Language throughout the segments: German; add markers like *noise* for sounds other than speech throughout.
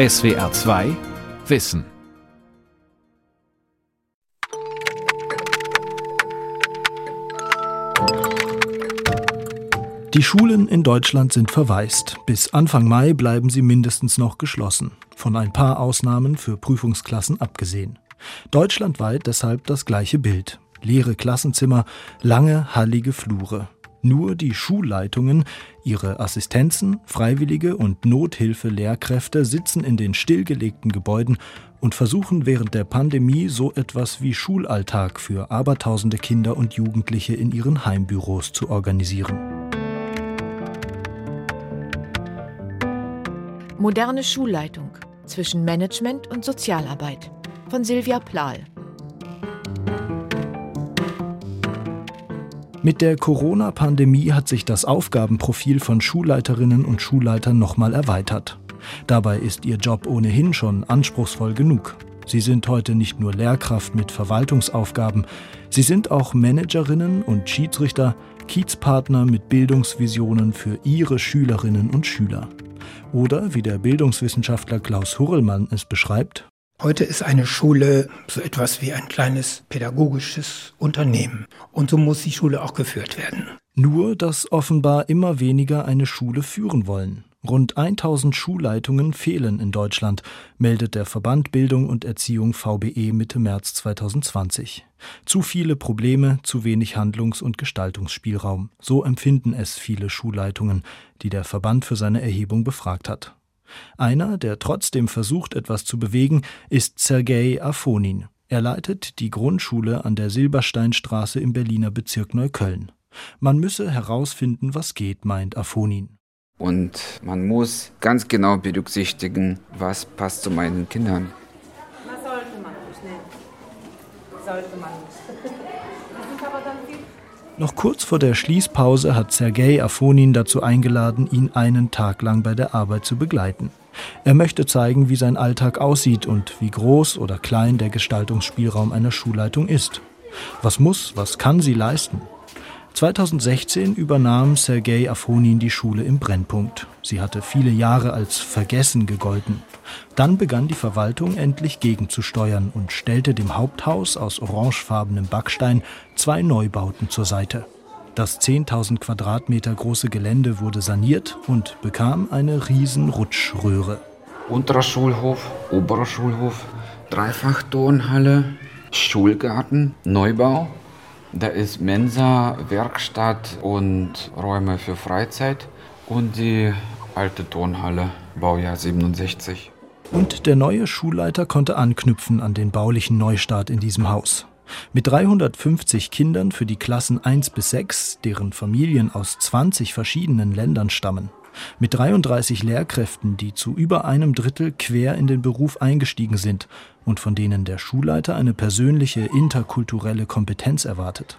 SWR 2 Wissen. Die Schulen in Deutschland sind verwaist. Bis Anfang Mai bleiben sie mindestens noch geschlossen. Von ein paar Ausnahmen für Prüfungsklassen abgesehen. Deutschlandweit deshalb das gleiche Bild. Leere Klassenzimmer, lange, hallige Flure. Nur die Schulleitungen, ihre Assistenzen, Freiwillige und Nothilfe-Lehrkräfte sitzen in den stillgelegten Gebäuden und versuchen während der Pandemie so etwas wie Schulalltag für abertausende Kinder und Jugendliche in ihren Heimbüros zu organisieren. Moderne Schulleitung zwischen Management und Sozialarbeit von Silvia Plahl. Mit der Corona-Pandemie hat sich das Aufgabenprofil von Schulleiterinnen und Schulleitern nochmal erweitert. Dabei ist ihr Job ohnehin schon anspruchsvoll genug. Sie sind heute nicht nur Lehrkraft mit Verwaltungsaufgaben, sie sind auch Managerinnen und Schiedsrichter, Kiezpartner mit Bildungsvisionen für ihre Schülerinnen und Schüler. Oder, wie der Bildungswissenschaftler Klaus Hurrellmann es beschreibt, Heute ist eine Schule so etwas wie ein kleines pädagogisches Unternehmen. Und so muss die Schule auch geführt werden. Nur, dass offenbar immer weniger eine Schule führen wollen. Rund 1000 Schulleitungen fehlen in Deutschland, meldet der Verband Bildung und Erziehung VBE Mitte März 2020. Zu viele Probleme, zu wenig Handlungs- und Gestaltungsspielraum. So empfinden es viele Schulleitungen, die der Verband für seine Erhebung befragt hat. Einer, der trotzdem versucht, etwas zu bewegen, ist Sergei Afonin. Er leitet die Grundschule an der Silbersteinstraße im Berliner Bezirk Neukölln. Man müsse herausfinden, was geht, meint Afonin. Und man muss ganz genau berücksichtigen, was passt zu meinen Kindern. Das sollte man nicht, ne? Sollte man nicht. Das ist aber dann viel noch kurz vor der Schließpause hat Sergei Afonin dazu eingeladen, ihn einen Tag lang bei der Arbeit zu begleiten. Er möchte zeigen, wie sein Alltag aussieht und wie groß oder klein der Gestaltungsspielraum einer Schulleitung ist. Was muss, was kann sie leisten? 2016 übernahm Sergei Afonin die Schule im Brennpunkt. Sie hatte viele Jahre als vergessen gegolten. Dann begann die Verwaltung endlich gegenzusteuern und stellte dem Haupthaus aus orangefarbenem Backstein zwei Neubauten zur Seite. Das 10.000 Quadratmeter große Gelände wurde saniert und bekam eine riesen Rutschröhre. Unterer Schulhof, oberer Schulhof, Dreifachturnhalle, Schulgarten, Neubau da ist Mensa, Werkstatt und Räume für Freizeit und die alte Turnhalle, Baujahr 67. Und der neue Schulleiter konnte anknüpfen an den baulichen Neustart in diesem Haus. Mit 350 Kindern für die Klassen 1 bis 6, deren Familien aus 20 verschiedenen Ländern stammen. Mit 33 Lehrkräften, die zu über einem Drittel quer in den Beruf eingestiegen sind und von denen der Schulleiter eine persönliche interkulturelle Kompetenz erwartet.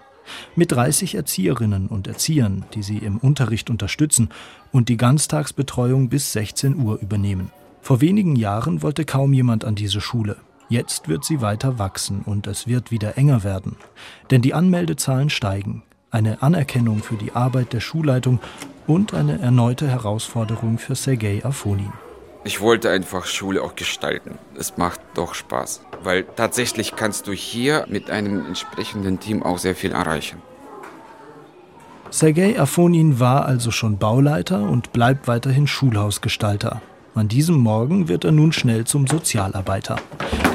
Mit 30 Erzieherinnen und Erziehern, die sie im Unterricht unterstützen und die Ganztagsbetreuung bis 16 Uhr übernehmen. Vor wenigen Jahren wollte kaum jemand an diese Schule. Jetzt wird sie weiter wachsen und es wird wieder enger werden. Denn die Anmeldezahlen steigen. Eine Anerkennung für die Arbeit der Schulleitung und eine erneute Herausforderung für Sergei Afonin. Ich wollte einfach Schule auch gestalten. Es macht doch Spaß, weil tatsächlich kannst du hier mit einem entsprechenden Team auch sehr viel erreichen. Sergei Afonin war also schon Bauleiter und bleibt weiterhin Schulhausgestalter. An diesem Morgen wird er nun schnell zum Sozialarbeiter.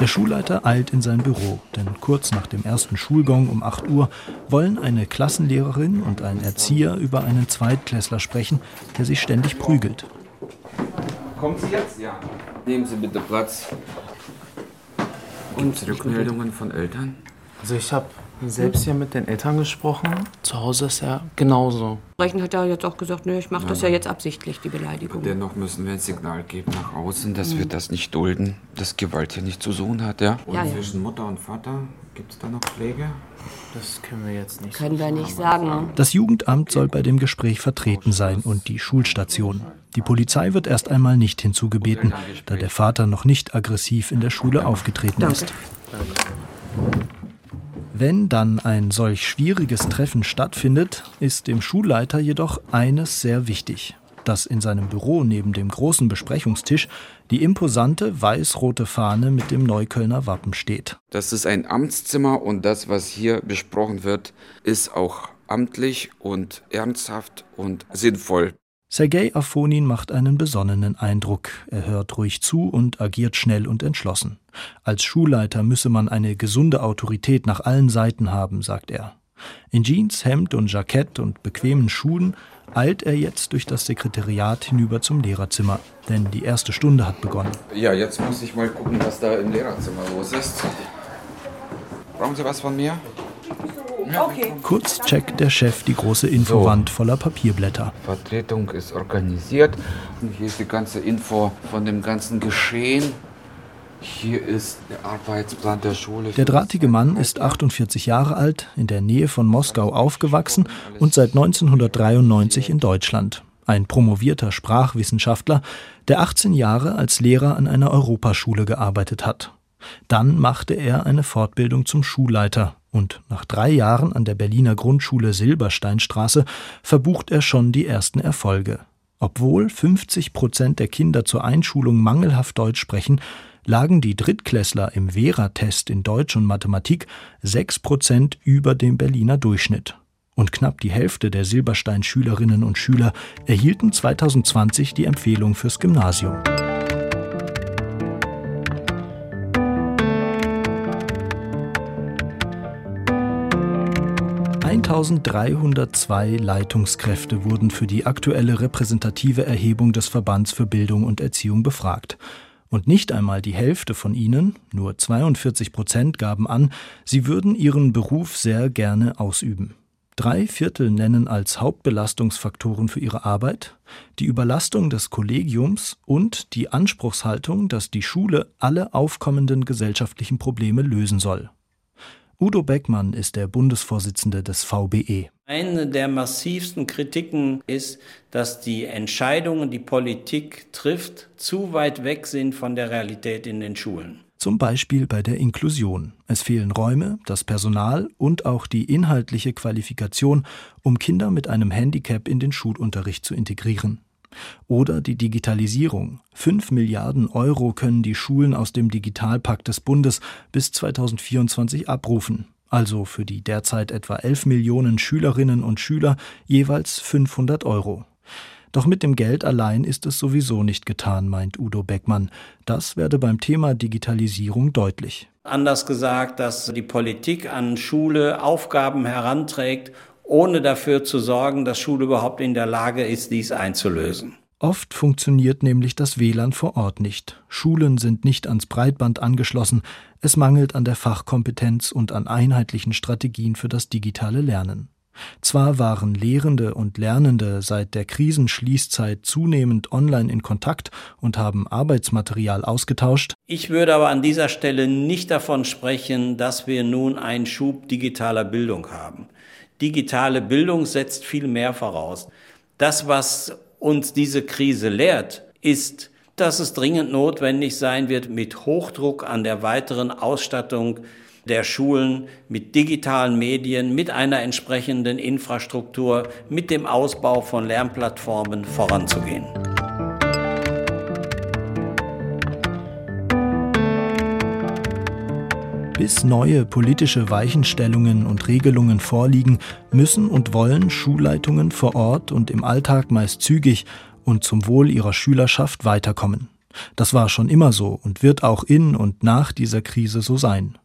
Der Schulleiter eilt in sein Büro, denn kurz nach dem ersten Schulgong um 8 Uhr wollen eine Klassenlehrerin und ein Erzieher über einen Zweitklässler sprechen, der sich ständig prügelt. Kommen Sie jetzt? Ja. Nehmen Sie bitte Platz. Es Rückmeldungen von Eltern? Also ich habe selbst hier mit den Eltern gesprochen. Zu Hause ist ja genauso. Sprechen hat er jetzt auch gesagt, nö, ich mache das ja jetzt absichtlich, die Beleidigung. Dennoch müssen wir ein Signal geben nach außen, dass mhm. wir das nicht dulden, dass Gewalt hier nicht zu suchen hat, ja? Und ja, ja. zwischen Mutter und Vater gibt es da noch Pflege? Das können wir jetzt nicht. Können wir nicht sagen. Das Jugendamt soll bei dem Gespräch vertreten sein und die Schulstation. Die Polizei wird erst einmal nicht hinzugebeten, da der Vater noch nicht aggressiv in der Schule aufgetreten Danke. Wenn dann ein solch schwieriges Treffen stattfindet, ist dem Schulleiter jedoch eines sehr wichtig. dass in seinem Büro neben dem großen Besprechungstisch die imposante weiß-rote Fahne mit dem Neuköllner Wappen steht. Das ist ein Amtszimmer und das, was hier besprochen wird, ist auch amtlich und ernsthaft und sinnvoll. Sergei Afonin macht einen besonnenen Eindruck. Er hört ruhig zu und agiert schnell und entschlossen. Als Schulleiter müsse man eine gesunde Autorität nach allen Seiten haben, sagt er. In Jeans, Hemd und Jackett und bequemen Schuhen eilt er jetzt durch das Sekretariat hinüber zum Lehrerzimmer, denn die erste Stunde hat begonnen. Ja, jetzt muss ich mal gucken, was da im Lehrerzimmer los ist. Brauchen Sie was von mir? Okay. Kurz checkt der Chef die große Infowand voller Papierblätter. Vertretung ist organisiert. Und hier ist die ganze Info von dem ganzen Geschehen. Hier ist der Arbeitsplan der Schule. Der drahtige Mann ist 48 Jahre alt, in der Nähe von Moskau aufgewachsen und seit 1993 in Deutschland. Ein promovierter Sprachwissenschaftler, der 18 Jahre als Lehrer an einer Europaschule gearbeitet hat. Dann machte er eine Fortbildung zum Schulleiter und nach drei Jahren an der Berliner Grundschule Silbersteinstraße verbucht er schon die ersten Erfolge. Obwohl 50 Prozent der Kinder zur Einschulung mangelhaft Deutsch sprechen, lagen die Drittklässler im Vera-Test in Deutsch und Mathematik sechs Prozent über dem Berliner Durchschnitt. Und knapp die Hälfte der Silberstein-Schülerinnen und Schüler erhielten 2020 die Empfehlung fürs Gymnasium. 1302 Leitungskräfte wurden für die aktuelle repräsentative Erhebung des Verbands für Bildung und Erziehung befragt. Und nicht einmal die Hälfte von ihnen, nur 42 Prozent, gaben an, sie würden ihren Beruf sehr gerne ausüben. Drei Viertel nennen als Hauptbelastungsfaktoren für ihre Arbeit die Überlastung des Kollegiums und die Anspruchshaltung, dass die Schule alle aufkommenden gesellschaftlichen Probleme lösen soll. Udo Beckmann ist der Bundesvorsitzende des VBE. Eine der massivsten Kritiken ist, dass die Entscheidungen, die Politik trifft, zu weit weg sind von der Realität in den Schulen. Zum Beispiel bei der Inklusion. Es fehlen Räume, das Personal und auch die inhaltliche Qualifikation, um Kinder mit einem Handicap in den Schulunterricht zu integrieren. Oder die Digitalisierung. Fünf Milliarden Euro können die Schulen aus dem Digitalpakt des Bundes bis 2024 abrufen. Also für die derzeit etwa 11 Millionen Schülerinnen und Schüler jeweils 500 Euro. Doch mit dem Geld allein ist es sowieso nicht getan, meint Udo Beckmann. Das werde beim Thema Digitalisierung deutlich. Anders gesagt, dass die Politik an Schule Aufgaben heranträgt ohne dafür zu sorgen, dass Schule überhaupt in der Lage ist, dies einzulösen. Oft funktioniert nämlich das WLAN vor Ort nicht. Schulen sind nicht ans Breitband angeschlossen, es mangelt an der Fachkompetenz und an einheitlichen Strategien für das digitale Lernen. Zwar waren Lehrende und Lernende seit der Krisenschließzeit zunehmend online in Kontakt und haben Arbeitsmaterial ausgetauscht. Ich würde aber an dieser Stelle nicht davon sprechen, dass wir nun einen Schub digitaler Bildung haben. Digitale Bildung setzt viel mehr voraus. Das, was uns diese Krise lehrt, ist, dass es dringend notwendig sein wird, mit Hochdruck an der weiteren Ausstattung der Schulen mit digitalen Medien, mit einer entsprechenden Infrastruktur, mit dem Ausbau von Lernplattformen voranzugehen. Bis neue politische Weichenstellungen und Regelungen vorliegen, müssen und wollen Schulleitungen vor Ort und im Alltag meist zügig und zum Wohl ihrer Schülerschaft weiterkommen. Das war schon immer so und wird auch in und nach dieser Krise so sein.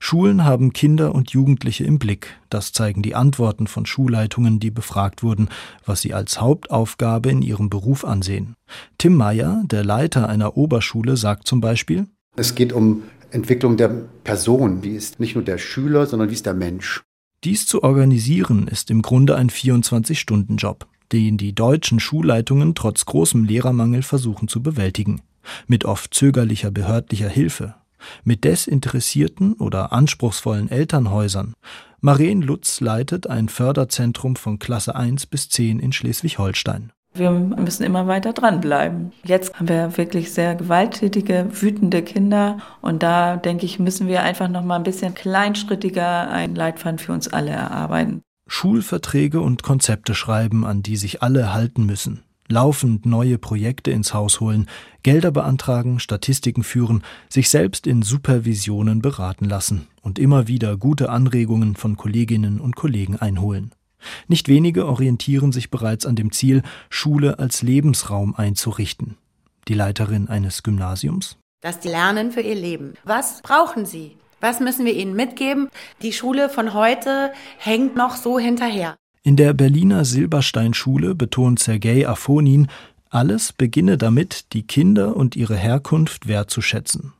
Schulen haben Kinder und Jugendliche im Blick. Das zeigen die Antworten von Schulleitungen, die befragt wurden, was sie als Hauptaufgabe in ihrem Beruf ansehen. Tim Meyer, der Leiter einer Oberschule, sagt zum Beispiel, es geht um Entwicklung der Person. Wie ist nicht nur der Schüler, sondern wie ist der Mensch? Dies zu organisieren ist im Grunde ein 24-Stunden-Job, den die deutschen Schulleitungen trotz großem Lehrermangel versuchen zu bewältigen. Mit oft zögerlicher behördlicher Hilfe. Mit desinteressierten oder anspruchsvollen Elternhäusern. Maren Lutz leitet ein Förderzentrum von Klasse 1 bis 10 in Schleswig-Holstein. Wir müssen immer weiter dranbleiben. Jetzt haben wir wirklich sehr gewalttätige, wütende Kinder und da denke ich, müssen wir einfach noch mal ein bisschen kleinschrittiger einen Leitfaden für uns alle erarbeiten. Schulverträge und Konzepte schreiben, an die sich alle halten müssen. laufend neue Projekte ins Haus holen, Gelder beantragen, Statistiken führen, sich selbst in Supervisionen beraten lassen und immer wieder gute Anregungen von Kolleginnen und Kollegen einholen. Nicht wenige orientieren sich bereits an dem Ziel, Schule als Lebensraum einzurichten. Die Leiterin eines Gymnasiums? Dass die lernen für ihr Leben. Was brauchen sie? Was müssen wir ihnen mitgeben? Die Schule von heute hängt noch so hinterher. In der Berliner Silbersteinschule betont Sergei Afonin, alles beginne damit, die Kinder und ihre Herkunft wertzuschätzen.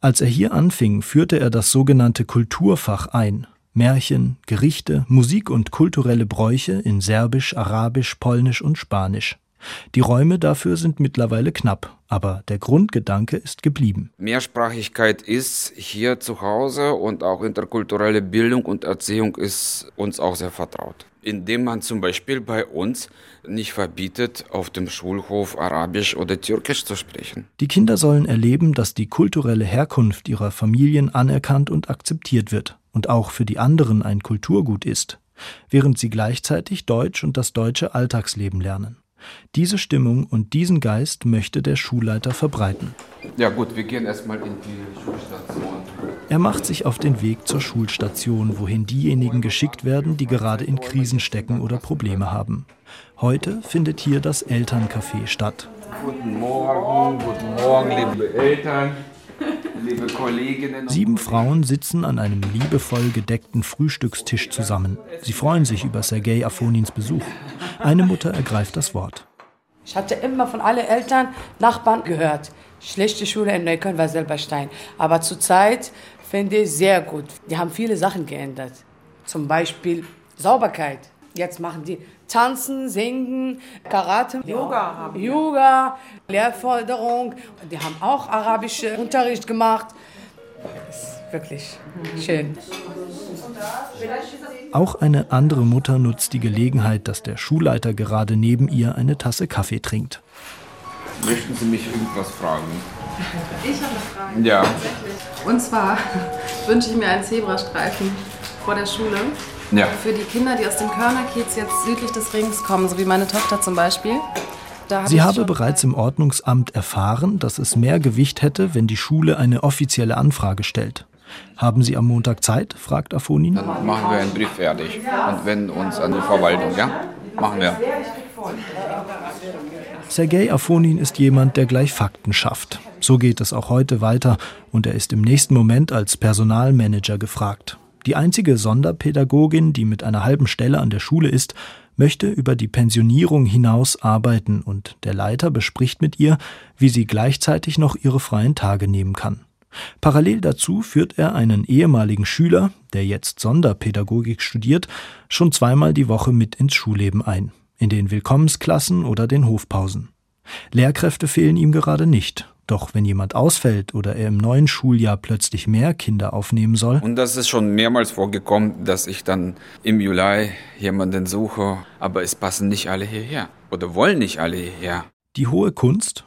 Als er hier anfing, führte er das sogenannte Kulturfach ein. Märchen, Gerichte, Musik und kulturelle Bräuche in Serbisch, Arabisch, Polnisch und Spanisch. Die Räume dafür sind mittlerweile knapp, aber der Grundgedanke ist geblieben. Mehrsprachigkeit ist hier zu Hause und auch interkulturelle Bildung und Erziehung ist uns auch sehr vertraut. Indem man zum Beispiel bei uns nicht verbietet, auf dem Schulhof Arabisch oder Türkisch zu sprechen. Die Kinder sollen erleben, dass die kulturelle Herkunft ihrer Familien anerkannt und akzeptiert wird und auch für die anderen ein Kulturgut ist, während sie gleichzeitig Deutsch und das deutsche Alltagsleben lernen. Diese Stimmung und diesen Geist möchte der Schulleiter verbreiten. Ja gut, wir gehen erstmal in die Schulstation. Er macht sich auf den Weg zur Schulstation, wohin diejenigen geschickt werden, die gerade in Krisen stecken oder Probleme haben. Heute findet hier das Elterncafé statt. Guten Morgen, guten Morgen, liebe Eltern. Liebe Kolleginnen Sieben Frauen sitzen an einem liebevoll gedeckten Frühstückstisch zusammen. Sie freuen sich über Sergei Afonins Besuch. Eine Mutter ergreift das Wort. Ich hatte immer von allen Eltern, Nachbarn gehört. Schlechte Schule in Neukölln war Silberstein. Aber zurzeit finde ich sehr gut. Die haben viele Sachen geändert. Zum Beispiel Sauberkeit. Jetzt machen die Tanzen, Singen, Karate, Yoga haben wir. Yoga, Lehrforderung. Die haben auch arabischen Unterricht gemacht. Das ist wirklich schön. Auch eine andere Mutter nutzt die Gelegenheit, dass der Schulleiter gerade neben ihr eine Tasse Kaffee trinkt. Möchten Sie mich irgendwas fragen? Ich habe eine Frage. Ja. Und zwar *laughs* wünsche ich mir einen Zebrastreifen vor der Schule. Ja. Für die Kinder, die aus dem Körnerkiez jetzt südlich des Rings kommen, so wie meine Tochter zum Beispiel. Da hab Sie habe bereits im Ordnungsamt erfahren, dass es mehr Gewicht hätte, wenn die Schule eine offizielle Anfrage stellt. Haben Sie am Montag Zeit? fragt Afonin. Dann machen wir einen Brief fertig und wenden uns an die Verwaltung, ja? Machen wir. Sergei Afonin ist jemand, der gleich Fakten schafft. So geht es auch heute weiter und er ist im nächsten Moment als Personalmanager gefragt. Die einzige Sonderpädagogin, die mit einer halben Stelle an der Schule ist, möchte über die Pensionierung hinaus arbeiten und der Leiter bespricht mit ihr, wie sie gleichzeitig noch ihre freien Tage nehmen kann. Parallel dazu führt er einen ehemaligen Schüler, der jetzt Sonderpädagogik studiert, schon zweimal die Woche mit ins Schulleben ein, in den Willkommensklassen oder den Hofpausen. Lehrkräfte fehlen ihm gerade nicht, doch wenn jemand ausfällt oder er im neuen Schuljahr plötzlich mehr Kinder aufnehmen soll, Und das ist schon mehrmals vorgekommen, dass ich dann im Juli jemanden suche, aber es passen nicht alle hierher oder wollen nicht alle hierher. die hohe Kunst,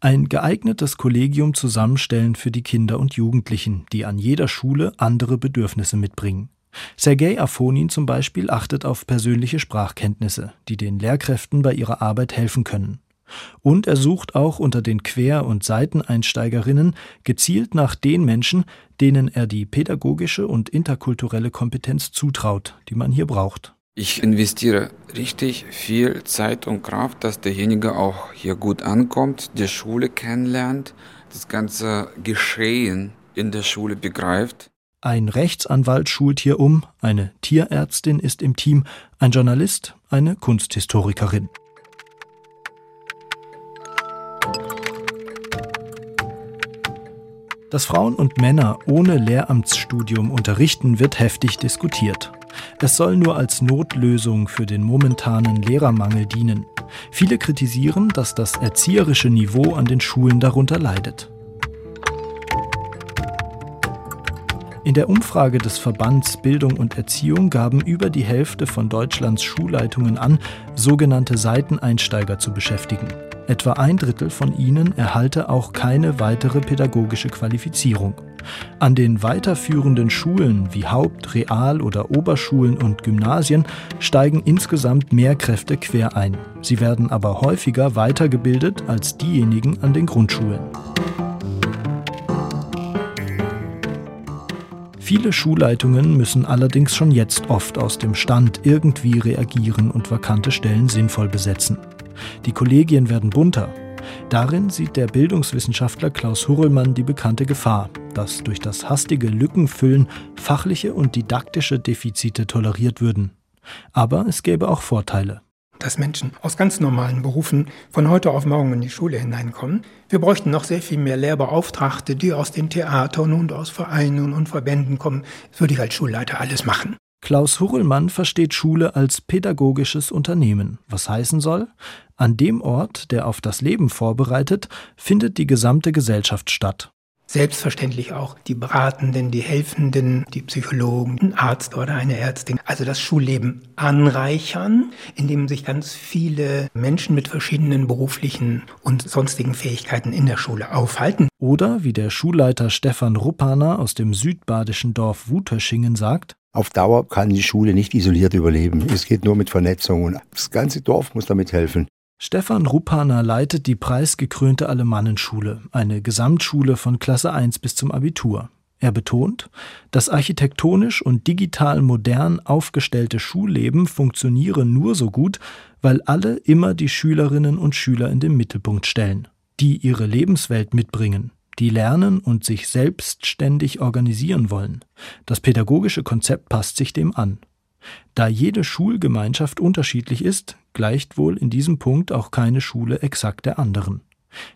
ein geeignetes Kollegium zusammenstellen für die Kinder und Jugendlichen, die an jeder Schule andere Bedürfnisse mitbringen. Sergei Afonin zum Beispiel achtet auf persönliche Sprachkenntnisse, die den Lehrkräften bei ihrer Arbeit helfen können. Und er sucht auch unter den Quer- und Seiteneinsteigerinnen gezielt nach den Menschen, denen er die pädagogische und interkulturelle Kompetenz zutraut, die man hier braucht. Ich investiere richtig viel Zeit und Kraft, dass derjenige auch hier gut ankommt, die Schule kennenlernt, das ganze Geschehen in der Schule begreift. Ein Rechtsanwalt schult hier um, eine Tierärztin ist im Team, ein Journalist, eine Kunsthistorikerin. Dass Frauen und Männer ohne Lehramtsstudium unterrichten, wird heftig diskutiert. Es soll nur als Notlösung für den momentanen Lehrermangel dienen. Viele kritisieren, dass das erzieherische Niveau an den Schulen darunter leidet. In der Umfrage des Verbands Bildung und Erziehung gaben über die Hälfte von Deutschlands Schulleitungen an, sogenannte Seiteneinsteiger zu beschäftigen. Etwa ein Drittel von ihnen erhalte auch keine weitere pädagogische Qualifizierung. An den weiterführenden Schulen wie Haupt-, Real- oder Oberschulen und Gymnasien steigen insgesamt mehr Kräfte quer ein. Sie werden aber häufiger weitergebildet als diejenigen an den Grundschulen. Viele Schulleitungen müssen allerdings schon jetzt oft aus dem Stand irgendwie reagieren und vakante Stellen sinnvoll besetzen. Die Kollegien werden bunter. Darin sieht der Bildungswissenschaftler Klaus Hurrellmann die bekannte Gefahr, dass durch das hastige Lückenfüllen fachliche und didaktische Defizite toleriert würden. Aber es gäbe auch Vorteile dass Menschen aus ganz normalen Berufen von heute auf morgen in die Schule hineinkommen. Wir bräuchten noch sehr viel mehr Lehrbeauftragte, die aus den Theatern und aus Vereinen und Verbänden kommen. Das würde ich als Schulleiter alles machen. Klaus Hurrellmann versteht Schule als pädagogisches Unternehmen, was heißen soll, an dem Ort, der auf das Leben vorbereitet, findet die gesamte Gesellschaft statt. Selbstverständlich auch die Beratenden, die Helfenden, die Psychologen, ein Arzt oder eine Ärztin. Also das Schulleben anreichern, indem sich ganz viele Menschen mit verschiedenen beruflichen und sonstigen Fähigkeiten in der Schule aufhalten. Oder wie der Schulleiter Stefan Ruppaner aus dem südbadischen Dorf Wutöschingen sagt, auf Dauer kann die Schule nicht isoliert überleben. Es geht nur mit Vernetzung und das ganze Dorf muss damit helfen. Stefan Ruppaner leitet die preisgekrönte Alemannenschule, eine Gesamtschule von Klasse 1 bis zum Abitur. Er betont, das architektonisch und digital modern aufgestellte Schulleben funktioniere nur so gut, weil alle immer die Schülerinnen und Schüler in den Mittelpunkt stellen, die ihre Lebenswelt mitbringen, die lernen und sich selbstständig organisieren wollen. Das pädagogische Konzept passt sich dem an. Da jede Schulgemeinschaft unterschiedlich ist, gleicht wohl in diesem Punkt auch keine Schule exakt der anderen.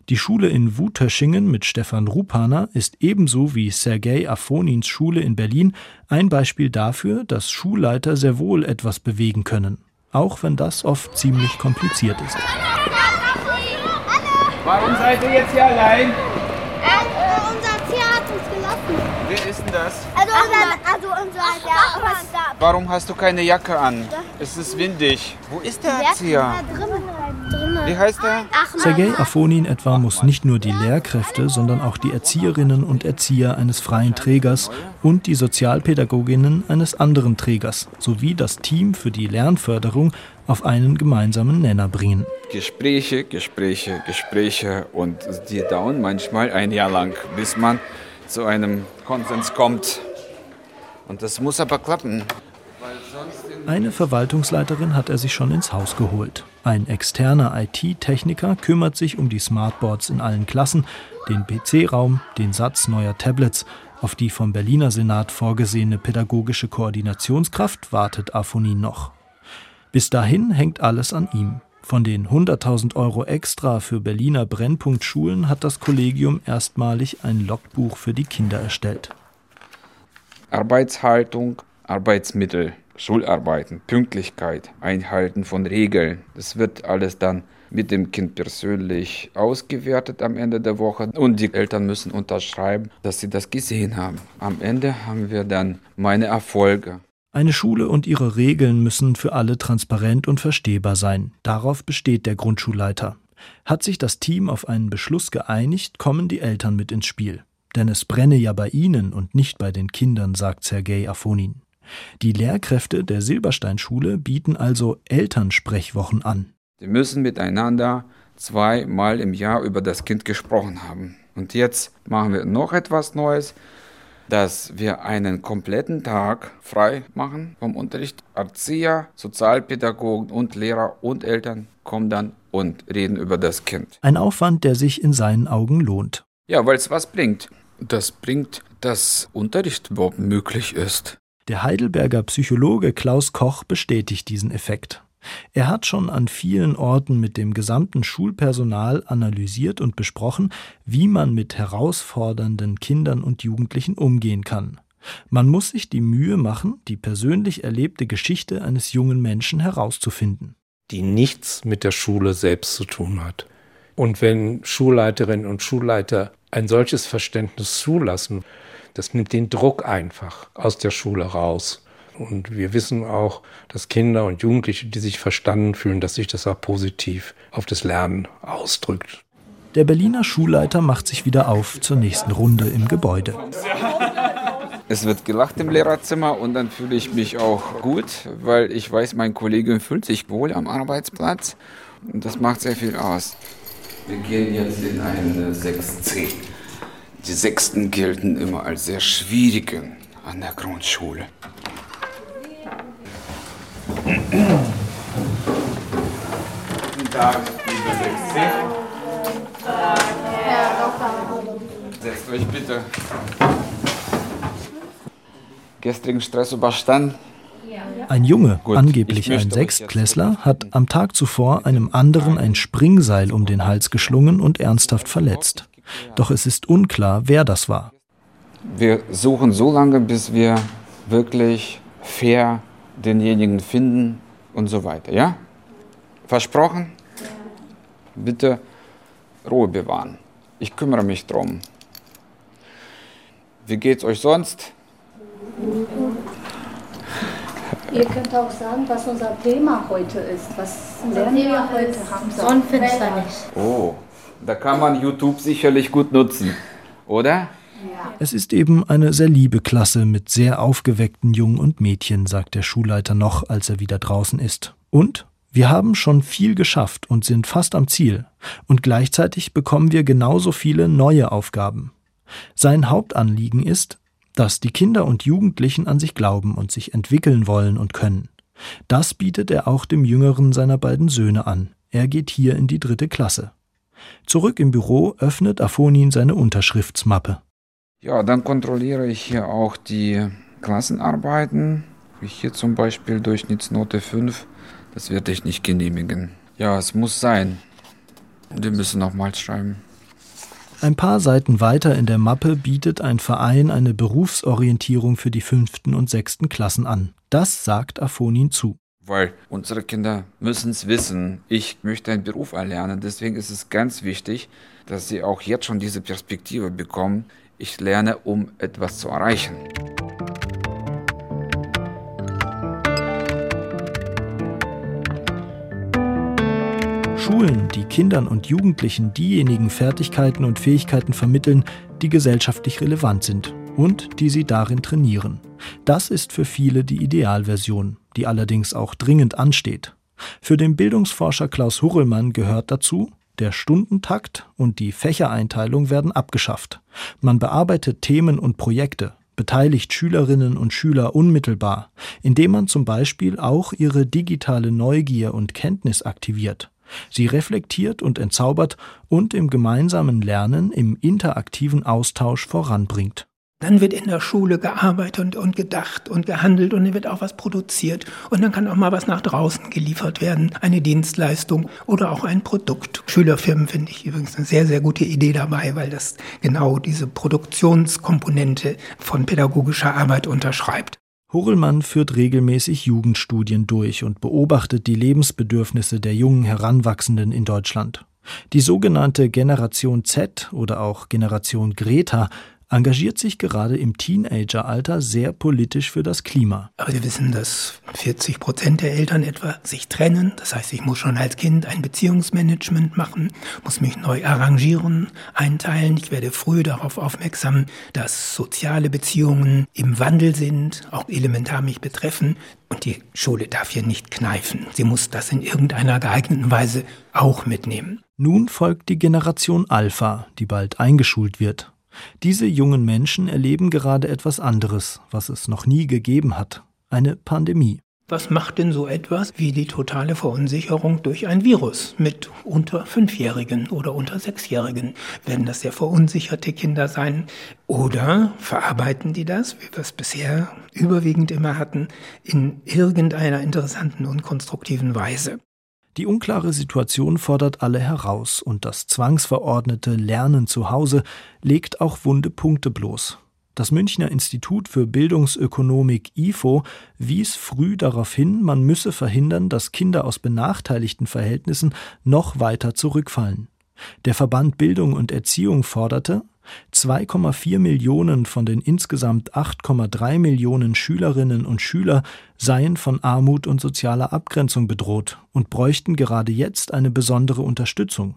Die Schule in Wutöschingen mit Stefan Rupaner ist ebenso wie Sergei Afonins Schule in Berlin ein Beispiel dafür, dass Schulleiter sehr wohl etwas bewegen können, auch wenn das oft ziemlich kompliziert ist. Warum seid ihr jetzt hier allein? Wer ist denn das? Also unser, also unser Ach, der Warum hast du keine Jacke an? Es ist windig. Wo ist der Erzieher? Wie heißt er? Sergei Afonin etwa muss nicht nur die Lehrkräfte, sondern auch die Erzieherinnen und Erzieher eines freien Trägers und die Sozialpädagoginnen eines anderen Trägers sowie das Team für die Lernförderung auf einen gemeinsamen Nenner bringen. Gespräche, Gespräche, Gespräche und die dauern manchmal ein Jahr lang, bis man zu einem Konsens kommt. Und das muss aber klappen. Eine Verwaltungsleiterin hat er sich schon ins Haus geholt. Ein externer IT-Techniker kümmert sich um die Smartboards in allen Klassen, den PC-Raum, den Satz neuer Tablets. Auf die vom Berliner Senat vorgesehene pädagogische Koordinationskraft wartet Afonin noch. Bis dahin hängt alles an ihm. Von den 100.000 Euro extra für Berliner Brennpunktschulen hat das Kollegium erstmalig ein Logbuch für die Kinder erstellt. Arbeitshaltung, Arbeitsmittel, Schularbeiten, Pünktlichkeit, Einhalten von Regeln. Das wird alles dann mit dem Kind persönlich ausgewertet am Ende der Woche und die Eltern müssen unterschreiben, dass sie das gesehen haben. Am Ende haben wir dann meine Erfolge. Eine Schule und ihre Regeln müssen für alle transparent und verstehbar sein. Darauf besteht der Grundschulleiter. Hat sich das Team auf einen Beschluss geeinigt, kommen die Eltern mit ins Spiel. Denn es brenne ja bei ihnen und nicht bei den Kindern, sagt Sergei Afonin. Die Lehrkräfte der Silbersteinschule bieten also Elternsprechwochen an. Sie müssen miteinander zweimal im Jahr über das Kind gesprochen haben. Und jetzt machen wir noch etwas Neues dass wir einen kompletten Tag frei machen vom Unterricht. Erzieher, Sozialpädagogen und Lehrer und Eltern kommen dann und reden über das Kind. Ein Aufwand, der sich in seinen Augen lohnt. Ja, weil es was bringt. Das bringt, dass Unterricht überhaupt möglich ist. Der Heidelberger Psychologe Klaus Koch bestätigt diesen Effekt. Er hat schon an vielen Orten mit dem gesamten Schulpersonal analysiert und besprochen, wie man mit herausfordernden Kindern und Jugendlichen umgehen kann. Man muss sich die Mühe machen, die persönlich erlebte Geschichte eines jungen Menschen herauszufinden. Die nichts mit der Schule selbst zu tun hat. Und wenn Schulleiterinnen und Schulleiter ein solches Verständnis zulassen, das nimmt den Druck einfach aus der Schule raus. Und wir wissen auch, dass Kinder und Jugendliche, die sich verstanden fühlen, dass sich das auch positiv auf das Lernen ausdrückt. Der Berliner Schulleiter macht sich wieder auf zur nächsten Runde im Gebäude. Es wird gelacht im Lehrerzimmer und dann fühle ich mich auch gut, weil ich weiß, mein Kollege fühlt sich wohl am Arbeitsplatz und das macht sehr viel aus. Wir gehen jetzt in eine 6C. Die Sechsten gelten immer als sehr schwierige an der Grundschule. Guten Tag, liebe 6C. Setzt euch bitte. Gestrigen Stress überstanden? Ein Junge, Gut, angeblich ich ein Sechstklässler, hat am Tag zuvor einem anderen ein Springseil um den Hals geschlungen und ernsthaft verletzt. Doch es ist unklar, wer das war. Wir suchen so lange, bis wir wirklich fair denjenigen finden und so weiter. Ja? Versprochen? Bitte Ruhe bewahren. Ich kümmere mich drum. Wie geht's euch sonst? Ihr könnt auch sagen, was unser Thema heute ist. Was Unser lernen wir heute? Sonnenfinsternis. Oh, da kann man YouTube sicherlich gut nutzen, oder? Es ist eben eine sehr liebe Klasse mit sehr aufgeweckten Jungen und Mädchen, sagt der Schulleiter noch, als er wieder draußen ist. Und wir haben schon viel geschafft und sind fast am Ziel. Und gleichzeitig bekommen wir genauso viele neue Aufgaben. Sein Hauptanliegen ist, dass die Kinder und Jugendlichen an sich glauben und sich entwickeln wollen und können. Das bietet er auch dem jüngeren seiner beiden Söhne an. Er geht hier in die dritte Klasse. Zurück im Büro öffnet Afonin seine Unterschriftsmappe. Ja, dann kontrolliere ich hier auch die Klassenarbeiten. Wie hier zum Beispiel Durchschnittsnote 5. Das werde ich nicht genehmigen. Ja, es muss sein. Wir müssen nochmals schreiben. Ein paar Seiten weiter in der Mappe bietet ein Verein eine Berufsorientierung für die fünften und sechsten Klassen an. Das sagt Afonin zu. Weil unsere Kinder müssen es wissen. Ich möchte einen Beruf erlernen. Deswegen ist es ganz wichtig, dass sie auch jetzt schon diese Perspektive bekommen. Ich lerne, um etwas zu erreichen. Schulen, die Kindern und Jugendlichen diejenigen Fertigkeiten und Fähigkeiten vermitteln, die gesellschaftlich relevant sind und die sie darin trainieren. Das ist für viele die Idealversion, die allerdings auch dringend ansteht. Für den Bildungsforscher Klaus Hurrellmann gehört dazu, der Stundentakt und die Fächereinteilung werden abgeschafft. Man bearbeitet Themen und Projekte, beteiligt Schülerinnen und Schüler unmittelbar, indem man zum Beispiel auch ihre digitale Neugier und Kenntnis aktiviert. Sie reflektiert und entzaubert und im gemeinsamen Lernen, im interaktiven Austausch voranbringt. Dann wird in der Schule gearbeitet und, und gedacht und gehandelt und dann wird auch was produziert und dann kann auch mal was nach draußen geliefert werden, eine Dienstleistung oder auch ein Produkt. Schülerfirmen finde ich übrigens eine sehr, sehr gute Idee dabei, weil das genau diese Produktionskomponente von pädagogischer Arbeit unterschreibt. Hurlmann führt regelmäßig Jugendstudien durch und beobachtet die Lebensbedürfnisse der jungen Heranwachsenden in Deutschland. Die sogenannte Generation Z oder auch Generation Greta engagiert sich gerade im Teenageralter sehr politisch für das Klima. Aber wir wissen, dass 40 Prozent der Eltern etwa sich trennen. Das heißt, ich muss schon als Kind ein Beziehungsmanagement machen, muss mich neu arrangieren, einteilen. Ich werde früh darauf aufmerksam, dass soziale Beziehungen im Wandel sind, auch elementar mich betreffen. Und die Schule darf hier nicht kneifen. Sie muss das in irgendeiner geeigneten Weise auch mitnehmen. Nun folgt die Generation Alpha, die bald eingeschult wird. Diese jungen Menschen erleben gerade etwas anderes, was es noch nie gegeben hat. Eine Pandemie. Was macht denn so etwas wie die totale Verunsicherung durch ein Virus mit unter Fünfjährigen oder unter Sechsjährigen? Werden das sehr verunsicherte Kinder sein? Oder verarbeiten die das, wie wir es bisher überwiegend immer hatten, in irgendeiner interessanten und konstruktiven Weise? Die unklare Situation fordert alle heraus und das zwangsverordnete Lernen zu Hause legt auch wunde Punkte bloß. Das Münchner Institut für Bildungsökonomik IFO wies früh darauf hin, man müsse verhindern, dass Kinder aus benachteiligten Verhältnissen noch weiter zurückfallen. Der Verband Bildung und Erziehung forderte, 2,4 Millionen von den insgesamt 8,3 Millionen Schülerinnen und Schüler seien von Armut und sozialer Abgrenzung bedroht und bräuchten gerade jetzt eine besondere Unterstützung.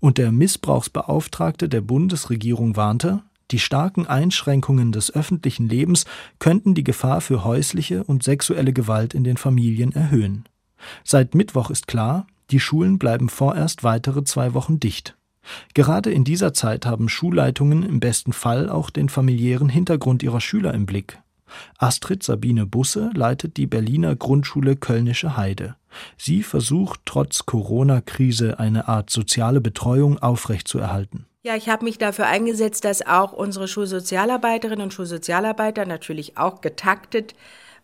Und der Missbrauchsbeauftragte der Bundesregierung warnte, die starken Einschränkungen des öffentlichen Lebens könnten die Gefahr für häusliche und sexuelle Gewalt in den Familien erhöhen. Seit Mittwoch ist klar, die Schulen bleiben vorerst weitere zwei Wochen dicht. Gerade in dieser Zeit haben Schulleitungen im besten Fall auch den familiären Hintergrund ihrer Schüler im Blick. Astrid Sabine Busse leitet die Berliner Grundschule Kölnische Heide. Sie versucht trotz Corona-Krise eine Art soziale Betreuung aufrechtzuerhalten. Ja, ich habe mich dafür eingesetzt, dass auch unsere Schulsozialarbeiterinnen und Schulsozialarbeiter natürlich auch getaktet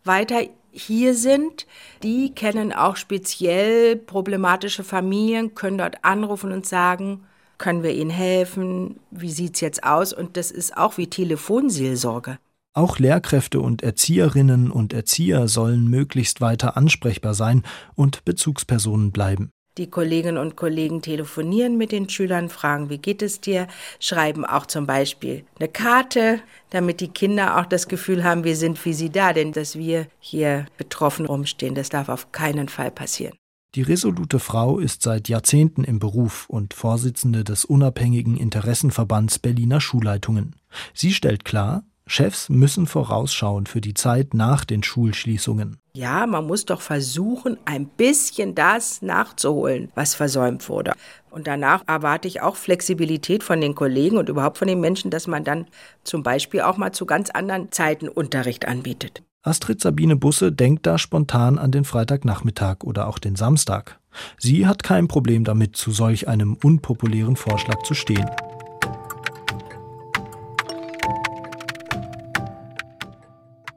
weiter hier sind. Die kennen auch speziell problematische Familien, können dort anrufen und sagen, können wir ihnen helfen? Wie sieht's jetzt aus? Und das ist auch wie Telefonseelsorge. Auch Lehrkräfte und Erzieherinnen und Erzieher sollen möglichst weiter ansprechbar sein und Bezugspersonen bleiben. Die Kolleginnen und Kollegen telefonieren mit den Schülern, fragen, wie geht es dir, schreiben auch zum Beispiel eine Karte, damit die Kinder auch das Gefühl haben, wir sind wie sie da, denn dass wir hier betroffen rumstehen, das darf auf keinen Fall passieren. Die resolute Frau ist seit Jahrzehnten im Beruf und Vorsitzende des unabhängigen Interessenverbands Berliner Schulleitungen. Sie stellt klar, Chefs müssen vorausschauen für die Zeit nach den Schulschließungen. Ja, man muss doch versuchen, ein bisschen das nachzuholen, was versäumt wurde. Und danach erwarte ich auch Flexibilität von den Kollegen und überhaupt von den Menschen, dass man dann zum Beispiel auch mal zu ganz anderen Zeiten Unterricht anbietet. Astrid Sabine Busse denkt da spontan an den Freitagnachmittag oder auch den Samstag. Sie hat kein Problem damit, zu solch einem unpopulären Vorschlag zu stehen.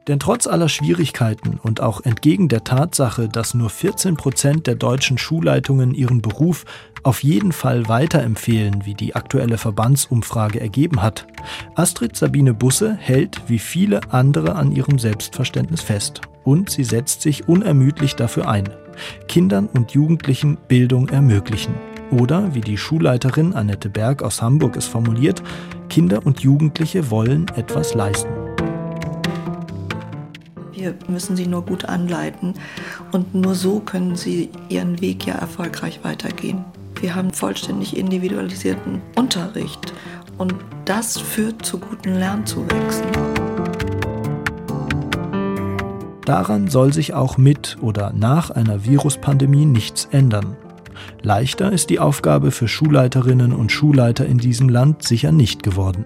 Denn trotz aller Schwierigkeiten und auch entgegen der Tatsache, dass nur 14 Prozent der deutschen Schulleitungen ihren Beruf auf jeden Fall weiterempfehlen, wie die aktuelle Verbandsumfrage ergeben hat, Astrid Sabine Busse hält wie viele andere an ihrem Selbstverständnis fest. Und sie setzt sich unermüdlich dafür ein. Kindern und Jugendlichen Bildung ermöglichen. Oder, wie die Schulleiterin Annette Berg aus Hamburg es formuliert, Kinder und Jugendliche wollen etwas leisten. Wir müssen sie nur gut anleiten und nur so können sie ihren Weg ja erfolgreich weitergehen. Wir haben vollständig individualisierten Unterricht und das führt zu guten Lernzuwächsen. Daran soll sich auch mit oder nach einer Viruspandemie nichts ändern. Leichter ist die Aufgabe für Schulleiterinnen und Schulleiter in diesem Land sicher nicht geworden.